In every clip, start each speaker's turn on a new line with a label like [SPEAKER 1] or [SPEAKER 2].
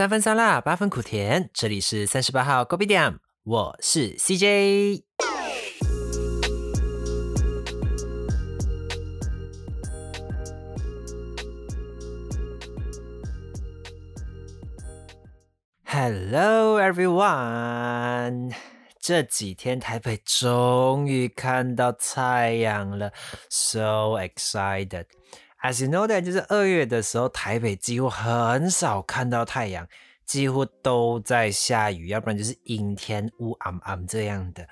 [SPEAKER 1] 三分酸辣，八分苦甜。这里是三十八号 Gobi 店，我是 CJ。Hello everyone，这几天台北终于看到太阳了，so excited。As you know that，就是二月的时候，台北几乎很少看到太阳，几乎都在下雨，要不然就是阴天乌暗暗这样的。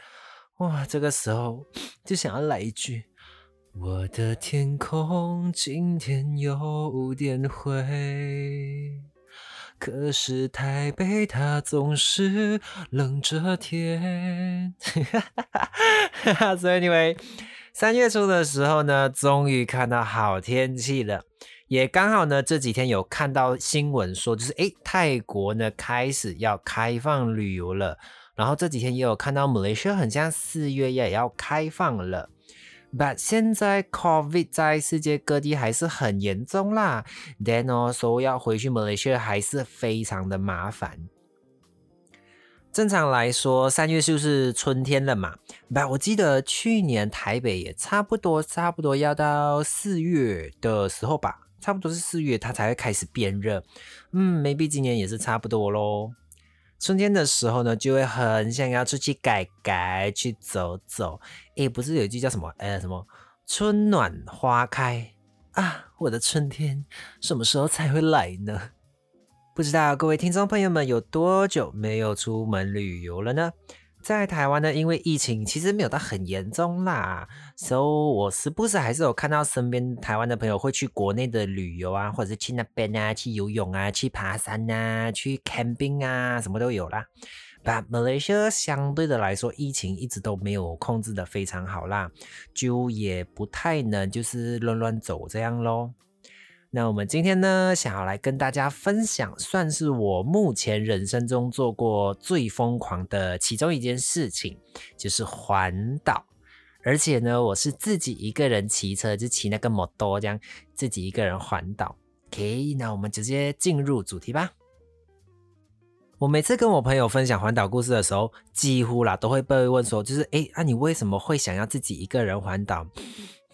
[SPEAKER 1] 哇，这个时候就想要来一句：我的天空今天有点灰，可是台北它总是冷着天。所以，anyway。三月初的时候呢，终于看到好天气了，也刚好呢这几天有看到新闻说，就是诶泰国呢开始要开放旅游了，然后这几天也有看到马来西亚很像四月也要开放了，but 现在 COVID 在世界各地还是很严重啦，then 哦说要回去马来西亚还是非常的麻烦。正常来说，三月就是春天了嘛？不，我记得去年台北也差不多，差不多要到四月的时候吧，差不多是四月它才会开始变热。嗯，maybe 今年也是差不多咯。春天的时候呢，就会很想要出去改改，去走走。诶，不是有一句叫什么？呃，什么春暖花开啊？我的春天什么时候才会来呢？不知道各位听众朋友们有多久没有出门旅游了呢？在台湾呢，因为疫情其实没有到很严重啦，所以我时不时还是有看到身边台湾的朋友会去国内的旅游啊，或者是去那边啊，去游泳啊，去爬山啊，去 camping 啊，什么都有啦。But Malaysia 相对的来说，疫情一直都没有控制的非常好啦，就也不太能就是乱乱走这样咯。那我们今天呢，想要来跟大家分享，算是我目前人生中做过最疯狂的其中一件事情，就是环岛。而且呢，我是自己一个人骑车，就骑那个摩托，这样自己一个人环岛。OK，那我们直接进入主题吧。我每次跟我朋友分享环岛故事的时候，几乎啦都会被问说，就是哎，那你为什么会想要自己一个人环岛？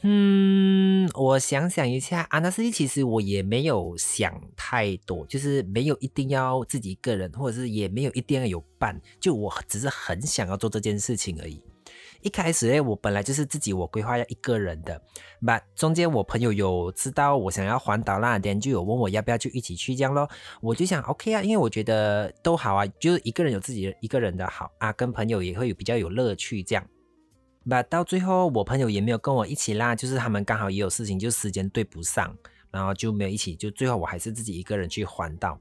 [SPEAKER 1] 嗯，我想想一下，啊，那事情其实我也没有想太多，就是没有一定要自己一个人，或者是也没有一定要有伴，就我只是很想要做这件事情而已。一开始诶，我本来就是自己我规划要一个人的，那中间我朋友有知道我想要环岛那天，就有问我要不要就一起去这样咯。我就想 OK 啊，因为我觉得都好啊，就是一个人有自己一个人的好啊，跟朋友也会有比较有乐趣这样。那到最后，我朋友也没有跟我一起啦，就是他们刚好也有事情，就时间对不上，然后就没有一起。就最后我还是自己一个人去环岛。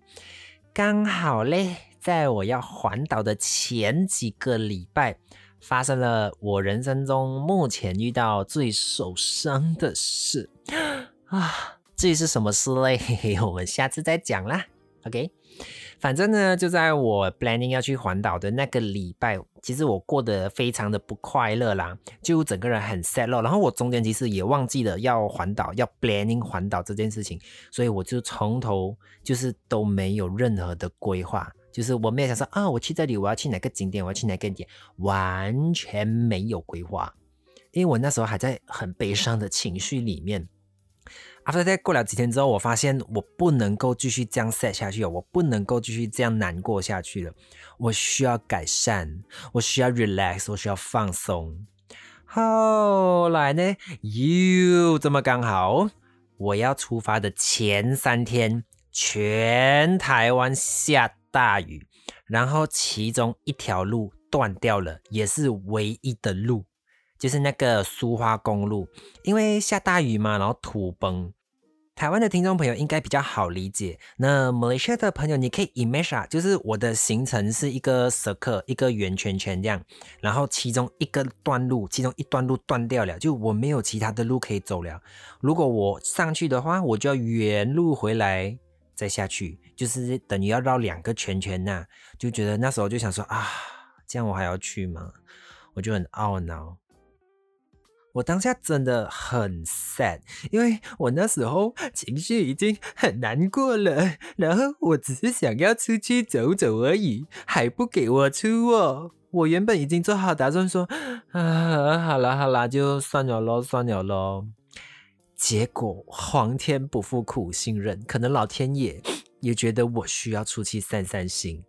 [SPEAKER 1] 刚好嘞，在我要环岛的前几个礼拜，发生了我人生中目前遇到最受伤的事啊！至于是什么事嘞？我们下次再讲啦。OK。反正呢，就在我 planning 要去环岛的那个礼拜，其实我过得非常的不快乐啦，就整个人很 sad 咯。然后我中间其实也忘记了要环岛，要 planning 环岛这件事情，所以我就从头就是都没有任何的规划，就是我没有想说啊，我去这里我要去哪个景点，我要去哪个点，完全没有规划，因为我那时候还在很悲伤的情绪里面。After 在过了几天之后，我发现我不能够继续这样 set 下去了，我不能够继续这样难过下去了，我需要改善，我需要 relax，我需要放松。后来呢，又这么刚好，我要出发的前三天，全台湾下大雨，然后其中一条路断掉了，也是唯一的路。就是那个苏花公路，因为下大雨嘛，然后土崩。台湾的听众朋友应该比较好理解。那马来西亚的朋友，你可以 imagine，就是我的行程是一个 circle，一个圆圈圈这样，然后其中一个段路，其中一段路断掉了，就我没有其他的路可以走了。如果我上去的话，我就要原路回来再下去，就是等于要绕两个圈圈呐。就觉得那时候就想说啊，这样我还要去吗？我就很懊恼。我当下真的很 sad，因为我那时候情绪已经很难过了，然后我只是想要出去走走而已，还不给我出哦。我原本已经做好打算说，啊，好啦好啦，就算了咯，算了咯。结果皇天不负苦心人，可能老天爷也觉得我需要出去散散心。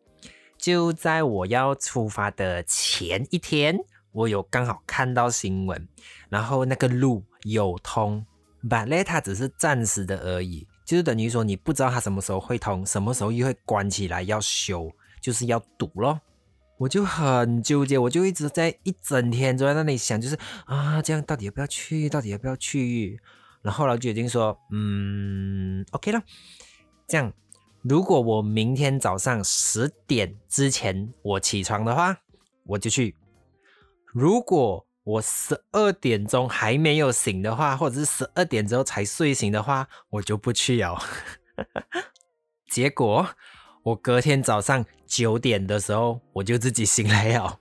[SPEAKER 1] 就在我要出发的前一天，我有刚好看到新闻，然后那个路有通，但那它只是暂时的而已，就是等于说你不知道它什么时候会通，什么时候又会关起来要修，就是要堵咯。我就很纠结，我就一直在一整天都在那里想，就是啊，这样到底要不要去？到底要不要去？然后来决定说，嗯，OK 了，这样，如果我明天早上十点之前我起床的话，我就去；如果我十二点钟还没有醒的话，或者是十二点之后才睡醒的话，我就不去哦。结果。我隔天早上九点的时候，我就自己醒来了。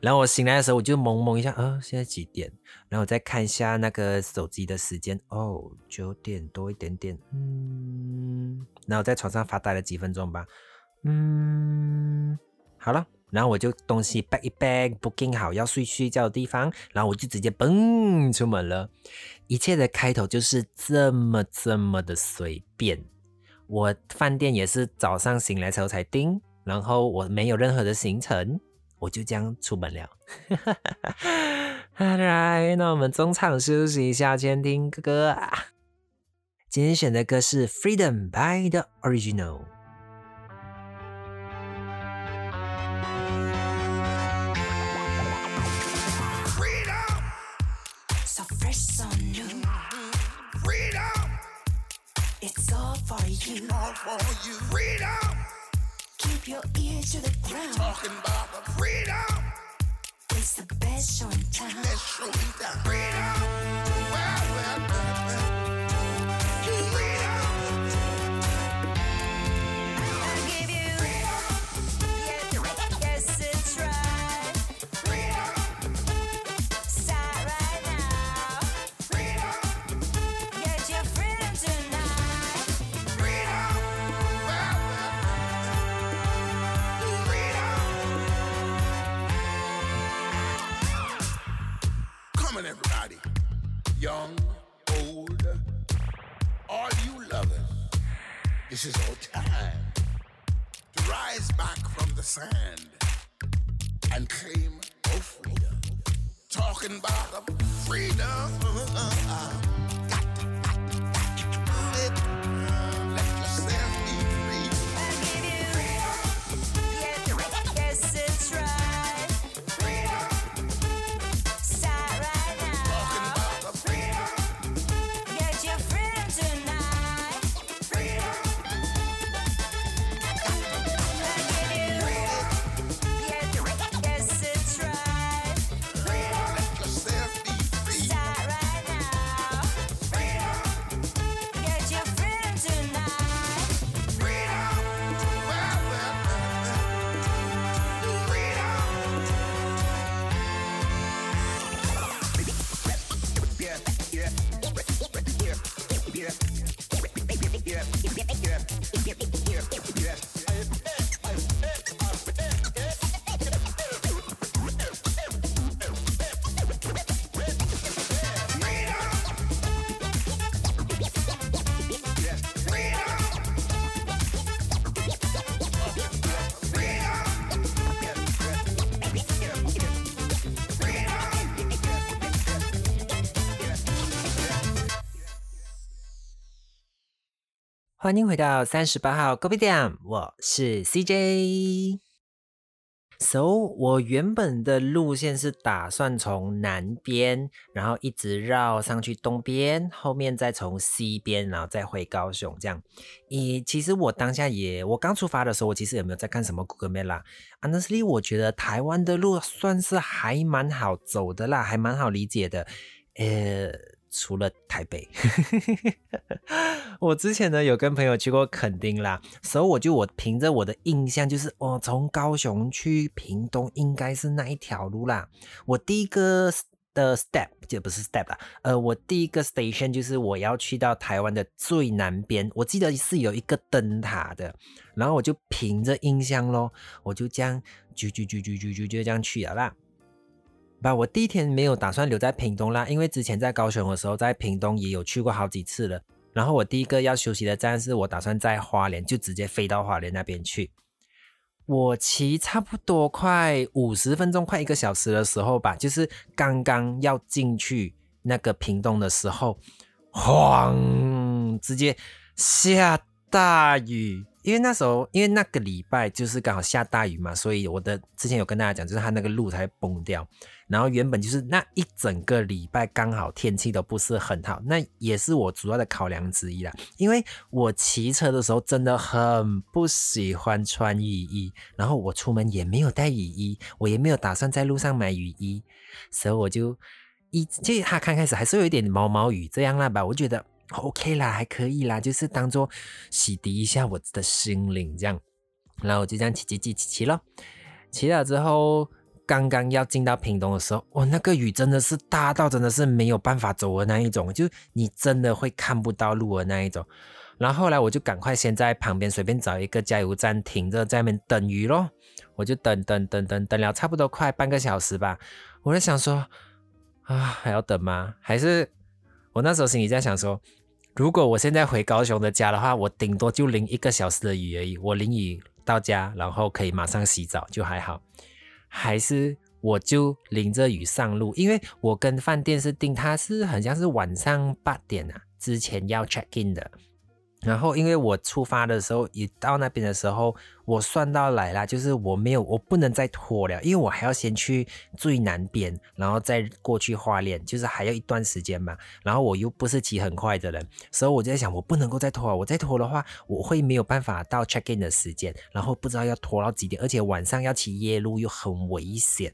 [SPEAKER 1] 然后我醒来的时候，我就懵懵一下，啊，现在几点？然后我再看一下那个手机的时间，哦，九点多一点点，嗯。然后在床上发呆了几分钟吧，嗯，好了。然后我就东西 back 一 back，booking 好要睡睡觉的地方，然后我就直接嘣出门了。一切的开头就是这么这么的随便。我饭店也是早上醒来之后才订，然后我没有任何的行程，我就这样出门了。来，那我们中场休息一下，先听歌歌啊。今天选的歌是《Freedom》by The Original。You. All for you. Freedom. Keep your ear to the ground. Talking about the freedom. It's the best show in town. Best show in town. Freedom. Is our time to rise back from the sand 欢迎回到三十八号 g o b i a m 我是 CJ。So，我原本的路线是打算从南边，然后一直绕上去东边，后面再从西边，然后再回高雄。这样，咦，其实我当下也，我刚出发的时候，我其实有没有在看什么 Google Map 啦？Honestly，我觉得台湾的路算是还蛮好走的啦，还蛮好理解的。呃。除了台北，我之前呢有跟朋友去过垦丁啦，所以我就我凭着我的印象，就是哦，从高雄去屏东应该是那一条路啦。我第一个的 step 就不是 step 啊，呃，我第一个 station 就是我要去到台湾的最南边，我记得是有一个灯塔的，然后我就凭着印象咯，我就这样啾啾啾啾啾啾就这样去了啦。吧，我第一天没有打算留在屏东啦，因为之前在高雄的时候，在屏东也有去过好几次了。然后我第一个要休息的站是我打算在花莲，就直接飞到花莲那边去。我骑差不多快五十分钟，快一个小时的时候吧，就是刚刚要进去那个屏东的时候，晃，直接下大雨。因为那时候，因为那个礼拜就是刚好下大雨嘛，所以我的之前有跟大家讲，就是它那个路才崩掉。然后原本就是那一整个礼拜刚好天气都不是很好，那也是我主要的考量之一啦。因为我骑车的时候真的很不喜欢穿雨衣，然后我出门也没有带雨衣，我也没有打算在路上买雨衣，所以我就一就它刚开始还是有一点毛毛雨这样啦吧，我觉得。OK 啦，还可以啦，就是当做洗涤一下我的心灵这样，然后我就这样骑骑骑骑骑了，骑了之后，刚刚要进到屏东的时候，哇，那个雨真的是大到真的是没有办法走的那一种，就你真的会看不到路的那一种。然后后来我就赶快先在旁边随便找一个加油站停着，在那边等雨咯。我就等等等等等了差不多快半个小时吧，我在想说，啊，还要等吗？还是？我那时候心里在想说，如果我现在回高雄的家的话，我顶多就淋一个小时的雨而已。我淋雨到家，然后可以马上洗澡就还好。还是我就淋着雨上路，因为我跟饭店是定，它是好像是晚上八点啊之前要 check in 的。然后，因为我出发的时候，一到那边的时候，我算到来啦，就是我没有，我不能再拖了，因为我还要先去最南边，然后再过去花莲，就是还要一段时间嘛。然后我又不是骑很快的人，所以我就在想，我不能够再拖了，我再拖的话，我会没有办法到 check in 的时间，然后不知道要拖到几点，而且晚上要骑夜路又很危险。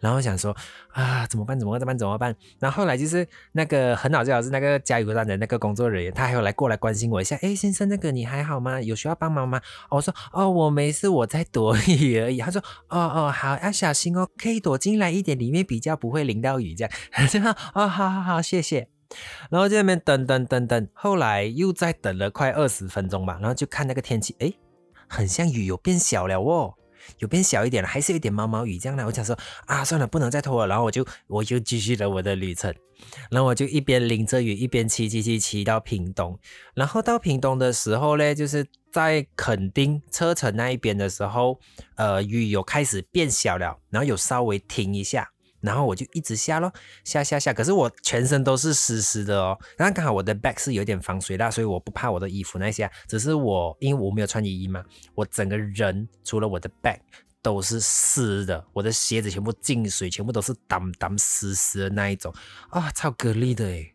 [SPEAKER 1] 然后想说啊，怎么办？怎么办？怎么办？怎么办然后后来就是那个很好笑，是那个加油站的那个工作人员，他还有来过来关心我一下。哎，先生，那个你还好吗？有需要帮忙吗？我说哦，我没事，我在躲雨而已。他说哦哦，好，要小心哦，可以躲进来一点，里面比较不会淋到雨这样。哦，好好好，谢谢。然后在那边等等等等，后来又再等了快二十分钟吧，然后就看那个天气，哎，很像雨有变小了哦。有变小一点了，还是有点毛毛雨这样的。我想说啊，算了，不能再拖了。然后我就我就继续了我的旅程。然后我就一边淋着雨，一边骑骑骑骑到屏东。然后到屏东的时候呢，就是在垦丁车城那一边的时候，呃，雨有开始变小了，然后有稍微停一下。然后我就一直下咯，下下下，可是我全身都是湿湿的哦。然后刚好我的 back 是有点防水的，所以我不怕我的衣服那些。只是我因为我没有穿雨衣嘛，我整个人除了我的 back 都是湿的，我的鞋子全部进水，全部都是当当湿湿的那一种啊，超给力的诶。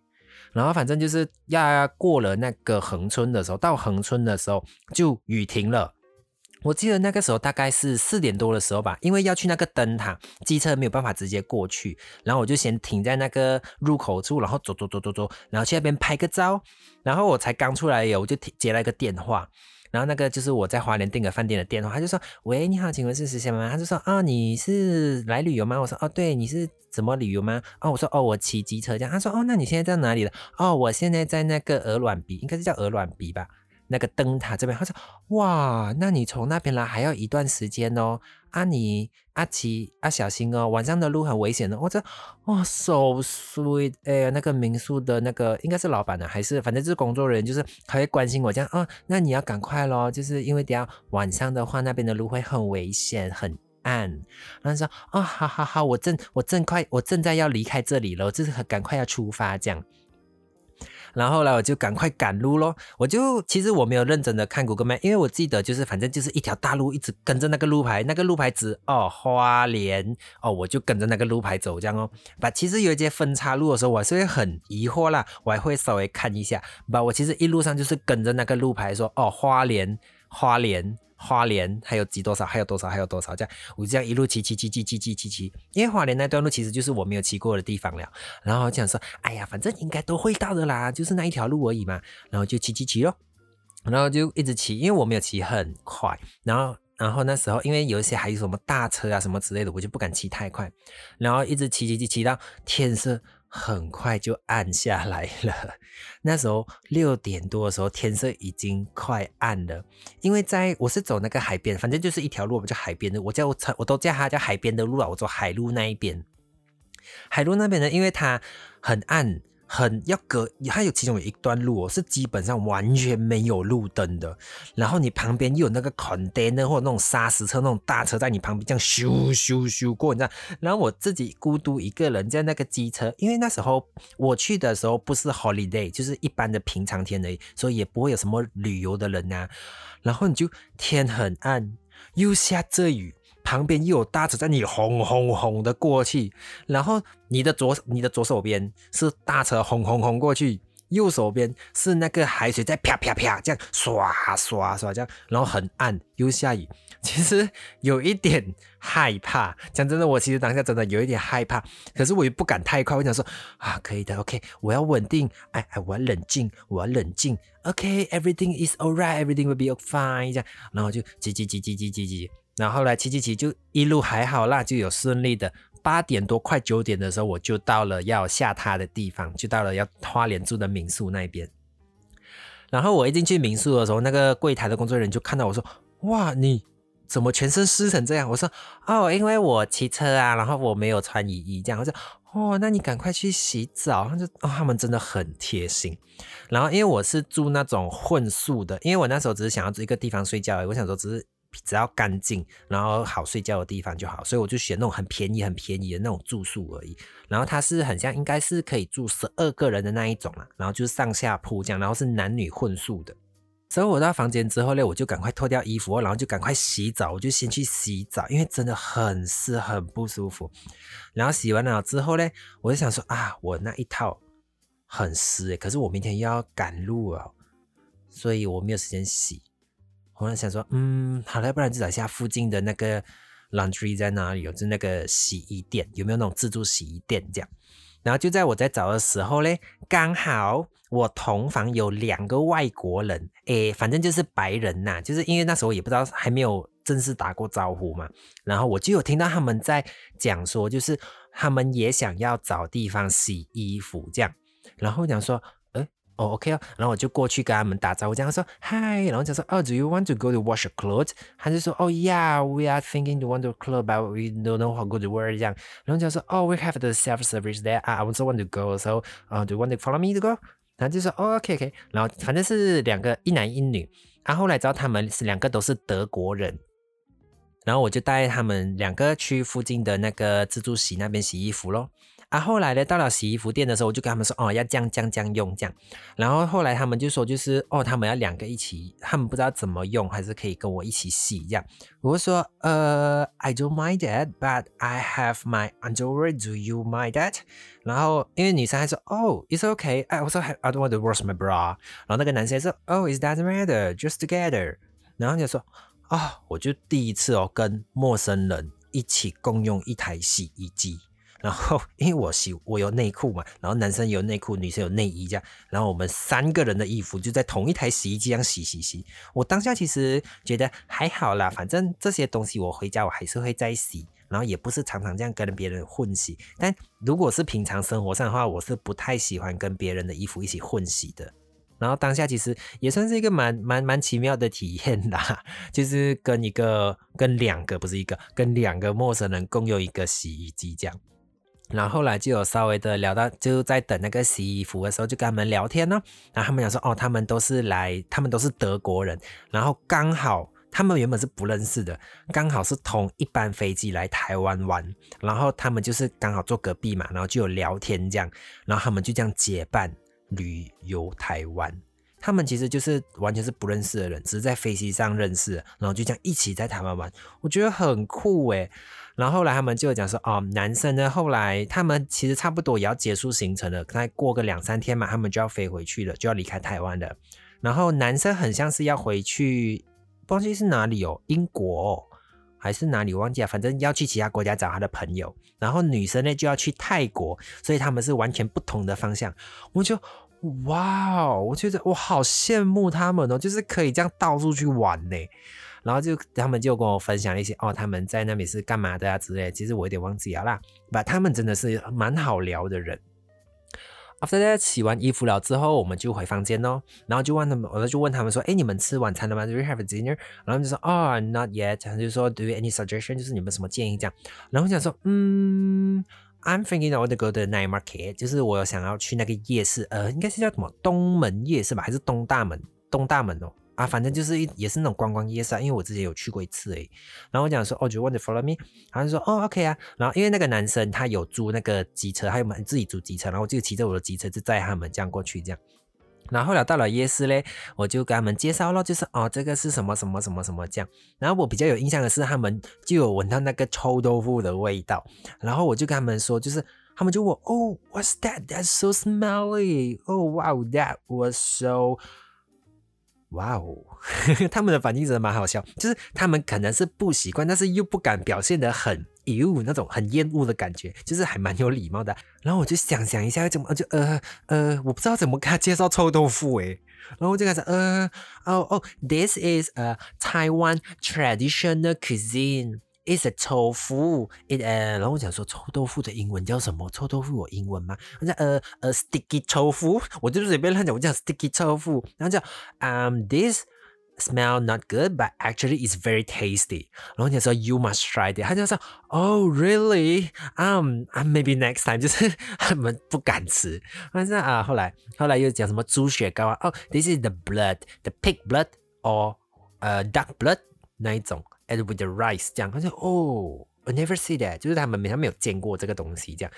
[SPEAKER 1] 然后反正就是要过了那个横村的时候，到横村的时候就雨停了。我记得那个时候大概是四点多的时候吧，因为要去那个灯塔，机车没有办法直接过去，然后我就先停在那个入口处，然后走走走走走，然后去那边拍个照，然后我才刚出来有，我就接了一个电话，然后那个就是我在华联订个饭店的电话，他就说：“喂，你好，请问是实习吗？”他就说：“啊，你是来旅游吗？”我说：“哦，对，你是怎么旅游吗？”哦，我说：“哦，我骑机车这样。”他说：“哦，那你现在在哪里了？”哦，我现在在那个鹅卵鼻，应该是叫鹅卵鼻吧。那个灯塔这边，他说：“哇，那你从那边来还要一段时间哦，阿尼阿奇阿小心哦，晚上的路很危险的。”我这哇，so sweet，哎，那个民宿的那个应该是老板呢，还是反正就是工作人员，就是他会关心我这样哦，那你要赶快咯，就是因为等下晚上的话，那边的路会很危险，很暗。然后说：“哦，好好好，我正我正快，我正在要离开这里了，就是赶快要出发这样。”然后来我就赶快赶路咯，我就其实我没有认真的看 Google Map，因为我记得就是反正就是一条大路，一直跟着那个路牌，那个路牌指哦花莲哦，我就跟着那个路牌走这样哦。把其实有一些分岔路的时候，我是会很疑惑啦，我还会稍微看一下。把我其实一路上就是跟着那个路牌说哦花莲花莲。花莲还有几多少？还有多少？还有多少？这样我这样一路骑骑骑骑骑骑骑骑，因为花莲那段路其实就是我没有骑过的地方了。然后讲说，哎呀，反正应该都会到的啦，就是那一条路而已嘛。然后就骑骑骑咯，然后就一直骑，因为我没有骑很快。然后然后那时候因为有一些还有什么大车啊什么之类的，我就不敢骑太快，然后一直骑骑骑骑到天色很快就暗下来了。那时候六点多的时候，天色已经快暗了。因为在我是走那个海边，反正就是一条路，叫海边的，我叫我我都叫它叫海边的路啊，我走海路那一边。海路那边呢，因为它很暗。很要隔，它有其中有一段路哦，是基本上完全没有路灯的。然后你旁边又有那个 container 或者那种砂石车、那种大车在你旁边这样咻咻咻过，你知道？然后我自己孤独一个人在那个机车，因为那时候我去的时候不是 holiday，就是一般的平常天而已，所以也不会有什么旅游的人呐。然后你就天很暗，又下着雨。旁边又有大车在你轰轰轰的过去，然后你的左你的左手边是大车轰轰轰过去，右手边是那个海水在啪啪啪这样刷刷刷这样，然后很暗又下雨，其实有一点害怕。讲真的，我其实当下真的有一点害怕，可是我又不敢太快。我想说啊，可以的，OK，我要稳定，哎哎，我要冷静，我要冷静，OK，everything is alright，everything will be fine，这样，然后就叽叽叽叽叽叽叽。然后来骑骑骑就一路还好啦，就有顺利的八点多快九点的时候，我就到了要下榻的地方，就到了要花莲住的民宿那边。然后我一进去民宿的时候，那个柜台的工作人员就看到我说：“哇，你怎么全身湿成这样？”我说：“哦，因为我骑车啊，然后我没有穿雨衣，这样。”我说：“哦，那你赶快去洗澡。”他就哦，他们真的很贴心。然后因为我是住那种混宿的，因为我那时候只是想要住一个地方睡觉，我想说只是。只要干净，然后好睡觉的地方就好，所以我就选那种很便宜、很便宜的那种住宿而已。然后它是很像，应该是可以住十二个人的那一种啦。然后就是上下铺这样，然后是男女混宿的。所以我到房间之后呢，我就赶快脱掉衣服，然后就赶快洗澡。我就先去洗澡，因为真的很湿、很不舒服。然后洗完了之后呢，我就想说啊，我那一套很湿诶，可是我明天又要赶路啊，所以我没有时间洗。我想说，嗯，好了，不然就找一下附近的那个 laundry 在哪里有，就那个洗衣店，有没有那种自助洗衣店这样？然后就在我在找的时候嘞，刚好我同房有两个外国人，诶，反正就是白人呐，就是因为那时候也不知道还没有正式打过招呼嘛，然后我就有听到他们在讲说，就是他们也想要找地方洗衣服这样，然后讲说。哦，OK 哦，然后我就过去跟他们打招呼，这样说嗨，然后就说哦，Do you want to go to wash your clothes？他就说哦，Yeah，we are thinking to want to clothes，but we don't know how good to wear 这样，然后就说哦，We have the self service there. I also want to go，so 啊，Do you want to follow me to go？然后就说哦，OK，OK，然后反正是两个一男一女，然后后来知道他们是两个都是德国人，然后我就带他们两个去附近的那个自助洗那边洗衣服咯。啊，后来呢，到了洗衣服店的时候，我就跟他们说，哦，要这样、这样、这样用这样。然后后来他们就说，就是哦，他们要两个一起，他们不知道怎么用，还是可以跟我一起洗这样。我说，呃，I don't mind that, but I have my underwear. Do you mind that？然后因为女生还说，哦，It's okay。哎，我说，I don't want to wash my bra。然后那个男生说，哦，It doesn't matter, just together。然后就说，啊，我就第一次哦，跟陌生人一起共用一台洗衣机。然后，因为我洗我有内裤嘛，然后男生有内裤，女生有内衣这样，然后我们三个人的衣服就在同一台洗衣机上洗洗洗。我当下其实觉得还好啦，反正这些东西我回家我还是会再洗，然后也不是常常这样跟别人混洗。但如果是平常生活上的话，我是不太喜欢跟别人的衣服一起混洗的。然后当下其实也算是一个蛮蛮蛮奇妙的体验啦，就是跟一个跟两个不是一个跟两个陌生人共用一个洗衣机这样。然后后来就有稍微的聊到，就在等那个洗衣服的时候，就跟他们聊天呢。然后他们讲说，哦，他们都是来，他们都是德国人。然后刚好他们原本是不认识的，刚好是同一班飞机来台湾玩。然后他们就是刚好坐隔壁嘛，然后就有聊天这样。然后他们就这样结伴旅游台湾。他们其实就是完全是不认识的人，只是在飞机上认识，然后就这样一起在台湾玩。我觉得很酷诶。然后后来他们就讲说，哦，男生呢，后来他们其实差不多也要结束行程了，再过个两三天嘛，他们就要飞回去了，就要离开台湾了。然后男生很像是要回去，忘记是哪里哦，英国还是哪里忘记了，反正要去其他国家找他的朋友。然后女生呢就要去泰国，所以他们是完全不同的方向。我就哇哦，我觉得我好羡慕他们哦，就是可以这样到处去玩呢。然后就他们就跟我分享一些哦，他们在那边是干嘛的啊之类。其实我有点忘记了啦，把他们真的是蛮好聊的人。After that，洗完衣服了之后，我们就回房间咯。然后就问他们，我就问他们说：“哎，你们吃晚餐了吗？Do you have a dinner？” 然后就说：“哦，not yet。”他就说：“Do you any suggestion？就是你们什么建议这样？”然后我想说：“嗯，I'm thinking I want to go to night market，就是我想要去那个夜市，呃，应该是叫什么东门夜市吧，还是东大门？东大门哦。”啊，反正就是一也是那种观光夜市啊，因为我之前有去过一次诶。然后我讲说，哦，Do you want to follow me？他就说，哦，OK 啊。然后因为那个男生他有租那个机车，他有买自己租机车，然后我就骑着我的机车就载他们这样过去这样。然后后来到了夜市嘞，我就跟他们介绍了，就是哦，这个是什么什么什么什么这样。然后我比较有印象的是，他们就有闻到那个臭豆腐的味道。然后我就跟他们说，就是他们就问，哦，What's that? That's so smelly. Oh wow, that was so. 哇哦，他们的反应真的蛮好笑，就是他们可能是不习惯，但是又不敢表现得很哟那种很厌恶的感觉，就是还蛮有礼貌的。然后我就想想一下怎么就呃呃，我不知道怎么给他介绍臭豆腐诶。然后我就开始呃哦哦，this is a Taiwan traditional cuisine。is a 臭腐，it 呃，然后我讲说臭豆腐的英文叫什么？臭豆腐有英文吗？他讲呃呃 sticky 臭腐，我就随便乱讲，我讲 sticky 臭腐，然后叫 um this smell not good but actually is very tasty。然后讲说 you must try it，他就说 oh really um maybe next time，就是他们不敢吃。但是啊，后来后来又讲什么猪血糕啊，哦 this is the blood，the pig blood or 呃 duck blood 那一种。 And with the rice，这样他说哦，I never see that，就是他们没他没有见过这个东西这样。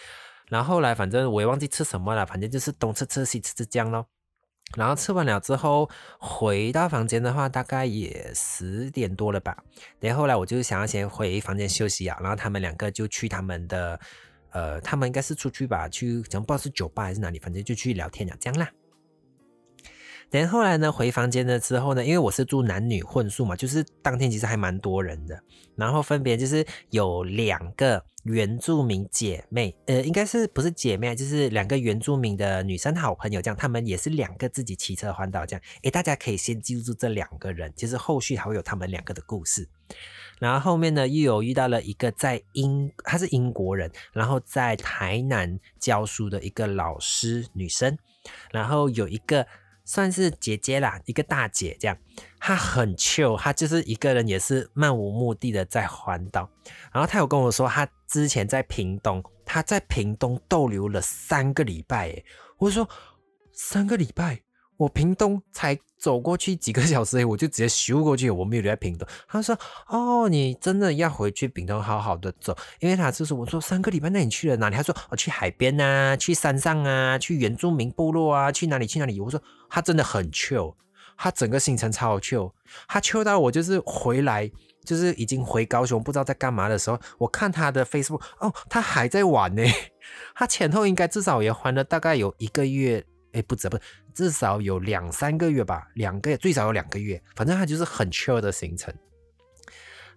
[SPEAKER 1] 然后后来反正我也忘记吃什么了，反正就是东吃吃西吃吃这样咯。然后吃完了之后回到房间的话，大概也十点多了吧。然后后来我就想要先回房间休息啊。然后他们两个就去他们的呃，他们应该是出去吧，去讲不知道是酒吧还是哪里，反正就去聊天了这样啦。等后来呢，回房间了之后呢，因为我是住男女混宿嘛，就是当天其实还蛮多人的。然后分别就是有两个原住民姐妹，呃，应该是不是姐妹，就是两个原住民的女生好朋友，这样他们也是两个自己骑车环岛这样。诶，大家可以先记住这两个人，其实后续还会有他们两个的故事。然后后面呢，又有遇到了一个在英，她是英国人，然后在台南教书的一个老师女生，然后有一个。算是姐姐啦，一个大姐这样，她很 chill，她就是一个人也是漫无目的的在环岛。然后她有跟我说，她之前在屏东，她在屏东逗留了三个礼拜。诶，我说三个礼拜。我屏东才走过去几个小时，我就直接咻过去，我没有留在屏东。他说：“哦，你真的要回去屏东好好的走，因为他就是我说三个礼拜，那你去了哪里？他说我去海边啊，去山上啊，去原住民部落啊，去哪里去哪里？我说他真的很 chill，他整个行程超 chill，他 chill 到我就是回来，就是已经回高雄，不知道在干嘛的时候，我看他的 Facebook，哦，他还在玩呢，他前后应该至少也还了大概有一个月。”哎，不止不，至少有两三个月吧，两个最少有两个月，反正他就是很 chill 的行程。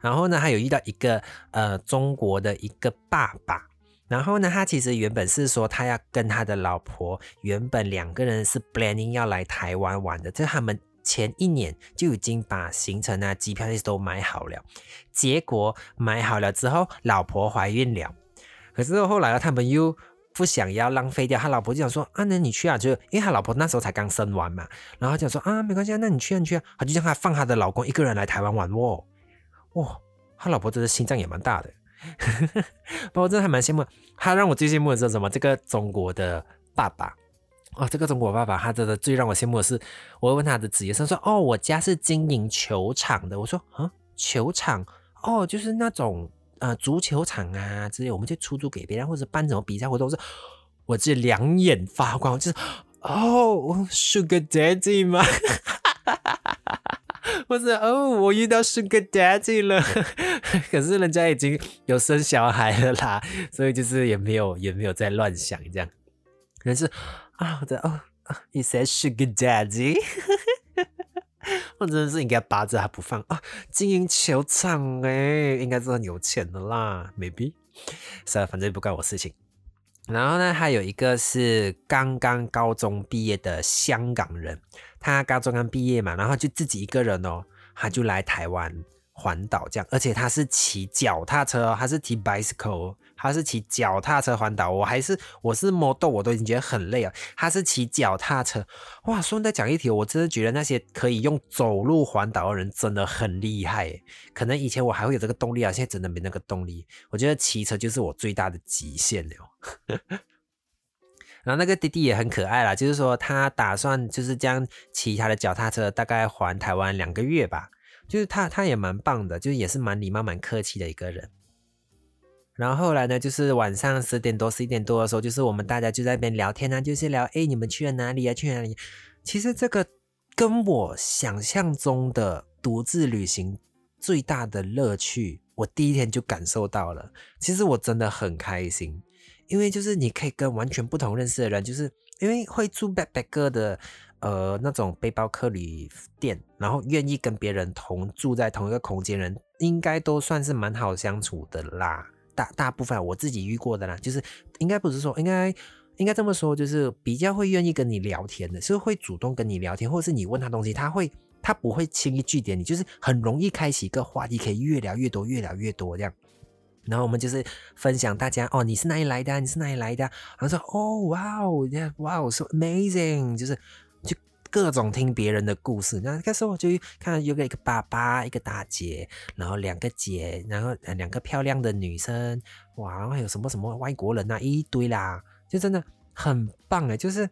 [SPEAKER 1] 然后呢，还有遇到一个呃中国的一个爸爸，然后呢，他其实原本是说他要跟他的老婆，原本两个人是 planning 要来台湾玩的，这他们前一年就已经把行程啊、机票那些都买好了，结果买好了之后，老婆怀孕了，可是后来他们又。不想要浪费掉，他老婆就想说啊，那你去啊，就因为他老婆那时候才刚生完嘛，然后就说啊，没关系啊，那你去啊，你去啊，他就让他放他的老公一个人来台湾玩哦，哇，他老婆真的心脏也蛮大的，不过真的还蛮羡慕。他让我最羡慕的是什么？这个中国的爸爸哦，这个中国爸爸，他真的最让我羡慕的是，我问他的职业，他说哦，我家是经营球场的。我说啊，球场哦，就是那种。呃，足球场啊之类，我们就出租给别人，或者办什么比赛活动，是，我这两眼发光，就是哦，Sugar Daddy 吗？或者哦，我遇到 Sugar Daddy 了，可是人家已经有生小孩了啦，所以就是也没有也没有在乱想这样，可是啊，我的哦，You said Sugar Daddy。我真的是应该扒着他不放啊！经营球场哎，应该是很有钱的啦，maybe。是啊，反正不关我事情。然后呢，还有一个是刚刚高中毕业的香港人，他高中刚毕业嘛，然后就自己一个人哦，他就来台湾环岛这样，而且他是骑脚踏车，他是骑 bicycle，他是骑脚踏车环岛。我还是我是摩托，我都已经觉得很累了。他是骑脚踏车，哇！顺带讲一题，我真的觉得那些可以用走路环岛的人真的很厉害。可能以前我还会有这个动力啊，现在真的没那个动力。我觉得骑车就是我最大的极限了。然后那个弟弟也很可爱啦，就是说他打算就是这样骑他的脚踏车，大概环台湾两个月吧。就是他，他也蛮棒的，就是也是蛮礼貌、蛮客气的一个人。然后后来呢，就是晚上十点多、十一点多的时候，就是我们大家就在那边聊天啊，就是聊，哎，你们去了哪里啊？去哪里？其实这个跟我想象中的独自旅行最大的乐趣，我第一天就感受到了。其实我真的很开心，因为就是你可以跟完全不同认识的人，就是因为会住 backpacker 的。呃，那种背包客旅店，然后愿意跟别人同住在同一个空间，人应该都算是蛮好相处的啦。大大部分我自己遇过的啦，就是应该不是说，应该应该这么说，就是比较会愿意跟你聊天的，是会主动跟你聊天，或者是你问他东西，他会他不会轻易拒点你，就是很容易开启一个话题，可以越聊越多，越聊越多这样。然后我们就是分享大家哦，你是哪里来的？你是哪里来的？然后说哦，哇哦，哇哦，so amazing，就是。各种听别人的故事，那那时候我就看到有个一个爸爸，一个大姐，然后两个姐，然后两个漂亮的女生，哇，然后还有什么什么外国人啊，一堆啦，就真的很棒哎！就是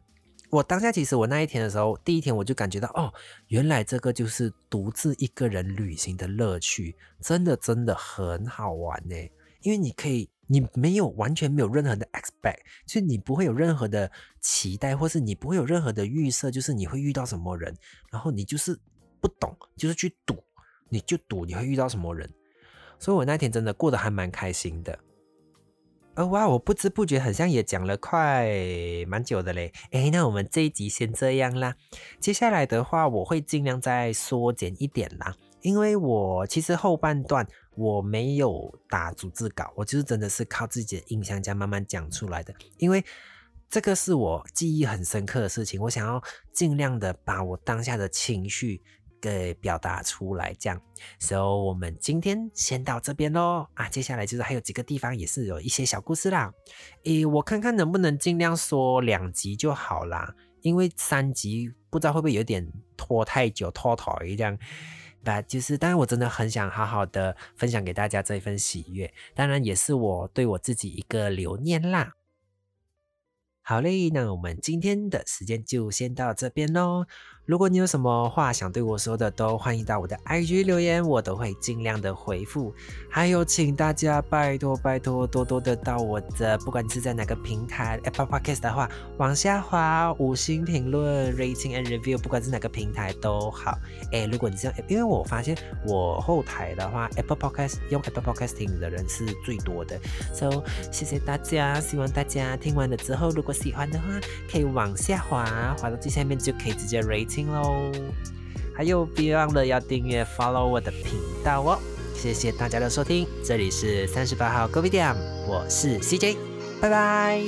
[SPEAKER 1] 我当下其实我那一天的时候，第一天我就感觉到哦，原来这个就是独自一个人旅行的乐趣，真的真的很好玩呢，因为你可以。你没有完全没有任何的 expect，就是你不会有任何的期待，或是你不会有任何的预设，就是你会遇到什么人，然后你就是不懂，就是去赌，你就赌你会遇到什么人。所以我那天真的过得还蛮开心的。呃哇，我不知不觉好像也讲了快蛮久的嘞。诶，那我们这一集先这样啦，接下来的话我会尽量再缩减一点啦。因为我其实后半段我没有打逐字稿，我就是真的是靠自己的印象这样慢慢讲出来的。因为这个是我记忆很深刻的事情，我想要尽量的把我当下的情绪给表达出来，这样。所以，我们今天先到这边喽啊！接下来就是还有几个地方也是有一些小故事啦。诶，我看看能不能尽量说两集就好啦，因为三集不知道会不会有点拖太久，拖腿这样。那就是，当然我真的很想好好的分享给大家这一份喜悦，当然也是我对我自己一个留念啦。好嘞，那我们今天的时间就先到这边喽。如果你有什么话想对我说的，都欢迎到我的 IG 留言，我都会尽量的回复。还有，请大家拜托拜托多多的到我的，不管你是在哪个平台，Apple Podcast 的话，往下滑五星评论，rating and review，不管是哪个平台都好。哎，如果你这样，因为我发现我后台的话，Apple Podcast 用 Apple Podcasting 的人是最多的，so 谢谢大家，希望大家听完了之后，如果喜欢的话，可以往下滑，滑到最下面就可以直接 rate。听喽，还有别忘了要订阅 follow 我的频道哦！谢谢大家的收听，这里是三十八号 gov 店我是 CJ，拜拜。